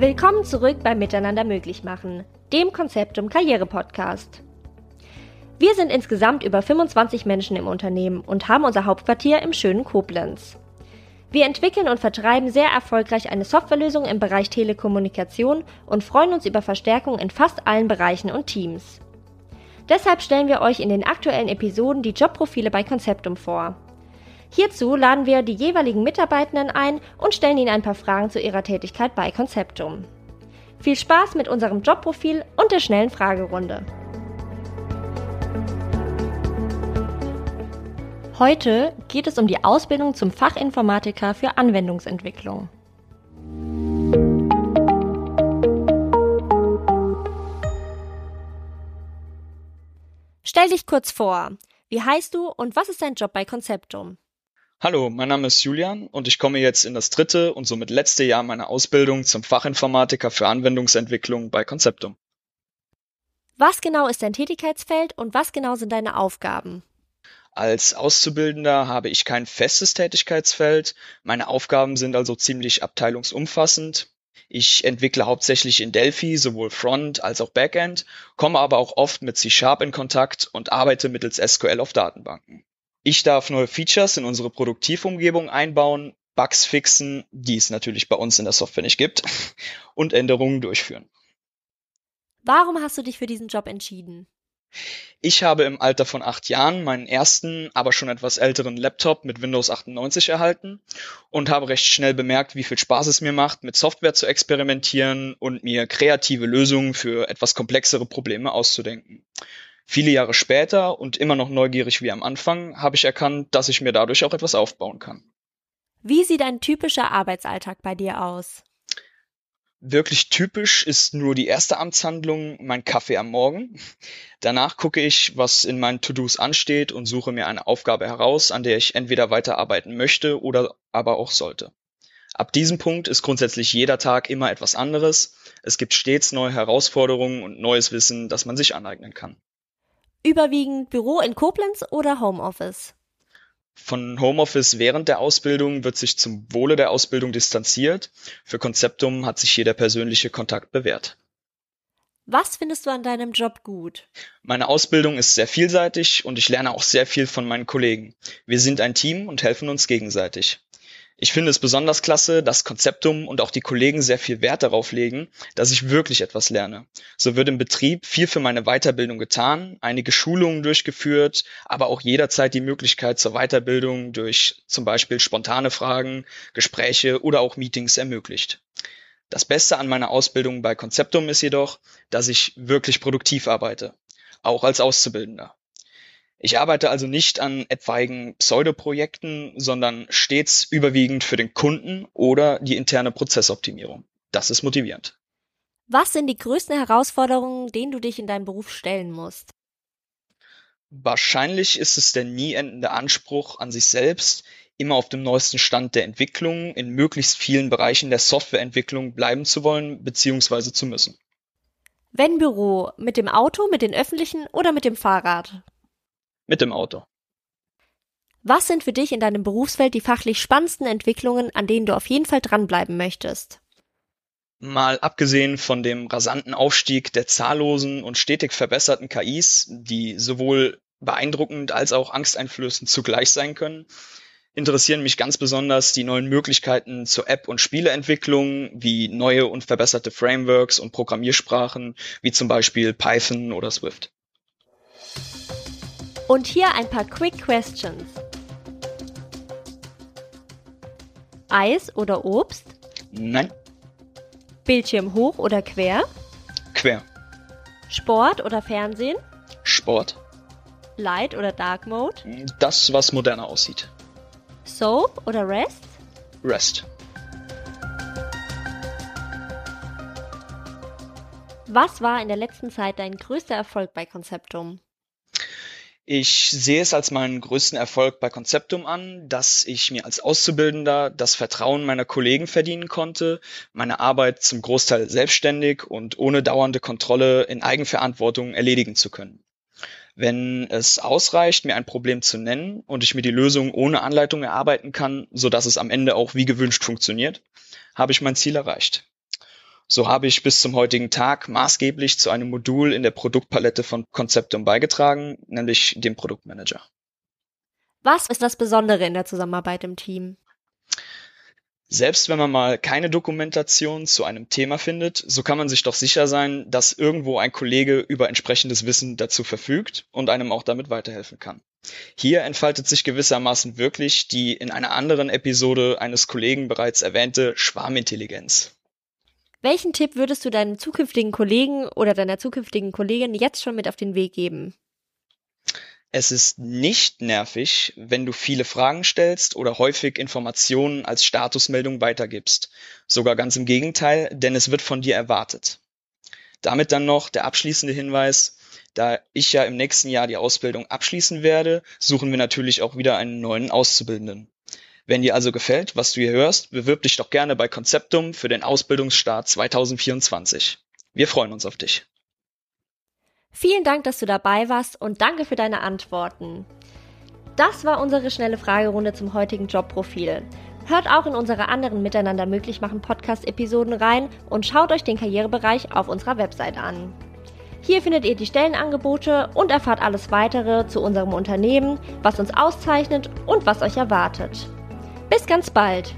Willkommen zurück beim Miteinander möglich machen, dem Konzeptum Karriere Podcast. Wir sind insgesamt über 25 Menschen im Unternehmen und haben unser Hauptquartier im schönen Koblenz. Wir entwickeln und vertreiben sehr erfolgreich eine Softwarelösung im Bereich Telekommunikation und freuen uns über Verstärkung in fast allen Bereichen und Teams. Deshalb stellen wir euch in den aktuellen Episoden die Jobprofile bei Konzeptum vor. Hierzu laden wir die jeweiligen Mitarbeitenden ein und stellen ihnen ein paar Fragen zu ihrer Tätigkeit bei Konzeptum. Viel Spaß mit unserem Jobprofil und der schnellen Fragerunde. Heute geht es um die Ausbildung zum Fachinformatiker für Anwendungsentwicklung. Stell dich kurz vor. Wie heißt du und was ist dein Job bei Conceptum? Hallo, mein Name ist Julian und ich komme jetzt in das dritte und somit letzte Jahr meiner Ausbildung zum Fachinformatiker für Anwendungsentwicklung bei Conceptum. Was genau ist dein Tätigkeitsfeld und was genau sind deine Aufgaben? Als Auszubildender habe ich kein festes Tätigkeitsfeld. Meine Aufgaben sind also ziemlich abteilungsumfassend. Ich entwickle hauptsächlich in Delphi sowohl Front als auch Backend, komme aber auch oft mit C-Sharp in Kontakt und arbeite mittels SQL auf Datenbanken. Ich darf neue Features in unsere Produktivumgebung einbauen, Bugs fixen, die es natürlich bei uns in der Software nicht gibt, und Änderungen durchführen. Warum hast du dich für diesen Job entschieden? Ich habe im Alter von acht Jahren meinen ersten, aber schon etwas älteren Laptop mit Windows 98 erhalten und habe recht schnell bemerkt, wie viel Spaß es mir macht, mit Software zu experimentieren und mir kreative Lösungen für etwas komplexere Probleme auszudenken. Viele Jahre später und immer noch neugierig wie am Anfang habe ich erkannt, dass ich mir dadurch auch etwas aufbauen kann. Wie sieht ein typischer Arbeitsalltag bei dir aus? Wirklich typisch ist nur die erste Amtshandlung, mein Kaffee am Morgen. Danach gucke ich, was in meinen To-Dos ansteht und suche mir eine Aufgabe heraus, an der ich entweder weiterarbeiten möchte oder aber auch sollte. Ab diesem Punkt ist grundsätzlich jeder Tag immer etwas anderes. Es gibt stets neue Herausforderungen und neues Wissen, das man sich aneignen kann. Überwiegend Büro in Koblenz oder Homeoffice? Von Homeoffice während der Ausbildung wird sich zum Wohle der Ausbildung distanziert. Für Konzeptum hat sich hier der persönliche Kontakt bewährt. Was findest du an deinem Job gut? Meine Ausbildung ist sehr vielseitig und ich lerne auch sehr viel von meinen Kollegen. Wir sind ein Team und helfen uns gegenseitig. Ich finde es besonders klasse, dass Konzeptum und auch die Kollegen sehr viel Wert darauf legen, dass ich wirklich etwas lerne. So wird im Betrieb viel für meine Weiterbildung getan, einige Schulungen durchgeführt, aber auch jederzeit die Möglichkeit zur Weiterbildung durch zum Beispiel spontane Fragen, Gespräche oder auch Meetings ermöglicht. Das Beste an meiner Ausbildung bei Konzeptum ist jedoch, dass ich wirklich produktiv arbeite, auch als Auszubildender. Ich arbeite also nicht an etwaigen Pseudoprojekten, sondern stets überwiegend für den Kunden oder die interne Prozessoptimierung. Das ist motivierend. Was sind die größten Herausforderungen, denen du dich in deinem Beruf stellen musst? Wahrscheinlich ist es der nie endende Anspruch an sich selbst, immer auf dem neuesten Stand der Entwicklung in möglichst vielen Bereichen der Softwareentwicklung bleiben zu wollen bzw. zu müssen. Wenn Büro, mit dem Auto, mit den öffentlichen oder mit dem Fahrrad? Mit dem Auto. Was sind für dich in deinem Berufsfeld die fachlich spannendsten Entwicklungen, an denen du auf jeden Fall dranbleiben möchtest? Mal abgesehen von dem rasanten Aufstieg der zahllosen und stetig verbesserten KIs, die sowohl beeindruckend als auch angsteinflößend zugleich sein können, interessieren mich ganz besonders die neuen Möglichkeiten zur App- und Spieleentwicklung, wie neue und verbesserte Frameworks und Programmiersprachen, wie zum Beispiel Python oder Swift. Und hier ein paar Quick Questions. Eis oder Obst? Nein. Bildschirm hoch oder quer? Quer. Sport oder Fernsehen? Sport. Light oder Dark Mode? Das, was moderner aussieht. Soap oder Rest? Rest. Was war in der letzten Zeit dein größter Erfolg bei Konzeptum? Ich sehe es als meinen größten Erfolg bei Konzeptum an, dass ich mir als Auszubildender das Vertrauen meiner Kollegen verdienen konnte, meine Arbeit zum Großteil selbstständig und ohne dauernde Kontrolle in Eigenverantwortung erledigen zu können. Wenn es ausreicht, mir ein Problem zu nennen und ich mir die Lösung ohne Anleitung erarbeiten kann, so dass es am Ende auch wie gewünscht funktioniert, habe ich mein Ziel erreicht. So habe ich bis zum heutigen Tag maßgeblich zu einem Modul in der Produktpalette von Conceptum beigetragen, nämlich dem Produktmanager. Was ist das Besondere in der Zusammenarbeit im Team? Selbst wenn man mal keine Dokumentation zu einem Thema findet, so kann man sich doch sicher sein, dass irgendwo ein Kollege über entsprechendes Wissen dazu verfügt und einem auch damit weiterhelfen kann. Hier entfaltet sich gewissermaßen wirklich die in einer anderen Episode eines Kollegen bereits erwähnte Schwarmintelligenz. Welchen Tipp würdest du deinem zukünftigen Kollegen oder deiner zukünftigen Kollegin jetzt schon mit auf den Weg geben? Es ist nicht nervig, wenn du viele Fragen stellst oder häufig Informationen als Statusmeldung weitergibst. Sogar ganz im Gegenteil, denn es wird von dir erwartet. Damit dann noch der abschließende Hinweis, da ich ja im nächsten Jahr die Ausbildung abschließen werde, suchen wir natürlich auch wieder einen neuen Auszubildenden. Wenn dir also gefällt, was du hier hörst, bewirb dich doch gerne bei Conceptum für den Ausbildungsstart 2024. Wir freuen uns auf dich. Vielen Dank, dass du dabei warst und danke für deine Antworten. Das war unsere schnelle Fragerunde zum heutigen Jobprofil. Hört auch in unsere anderen Miteinander möglich machen Podcast-Episoden rein und schaut euch den Karrierebereich auf unserer Website an. Hier findet ihr die Stellenangebote und erfahrt alles weitere zu unserem Unternehmen, was uns auszeichnet und was euch erwartet. Bis ganz bald!